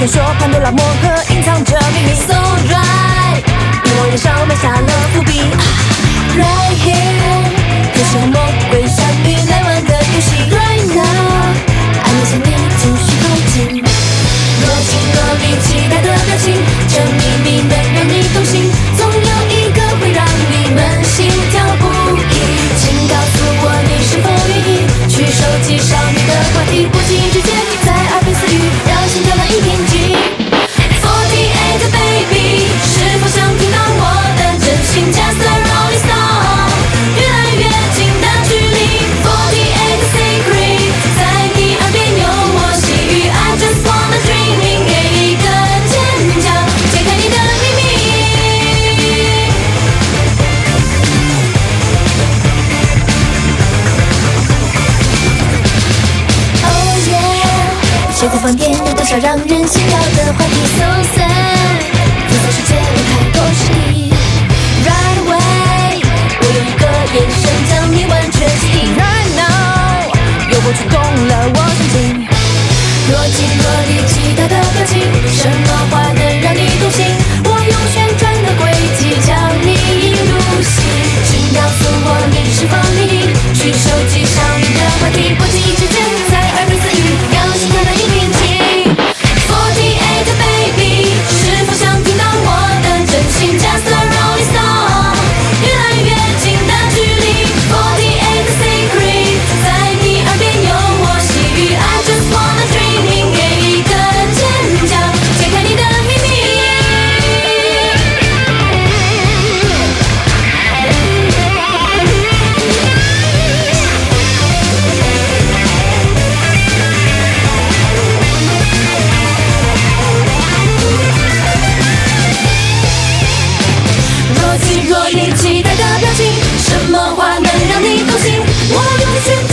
传说潘多拉魔盒隐藏着秘密。So right，因为燃烧埋下了伏笔。Right here，这是魔鬼相遇来玩的游戏。Right now，暗恋上你就是靠近。若即若离，期待的表情，这秘密能让你。学过放电，有多少让人心跳的话题？So sad，在世界里太多事。Right away，我用一个眼神将你完全吸引。Right now，诱惑触动了我神经。若即若离，其他的表情，什么话呢？你期待的表情什么话能让你动心？我用心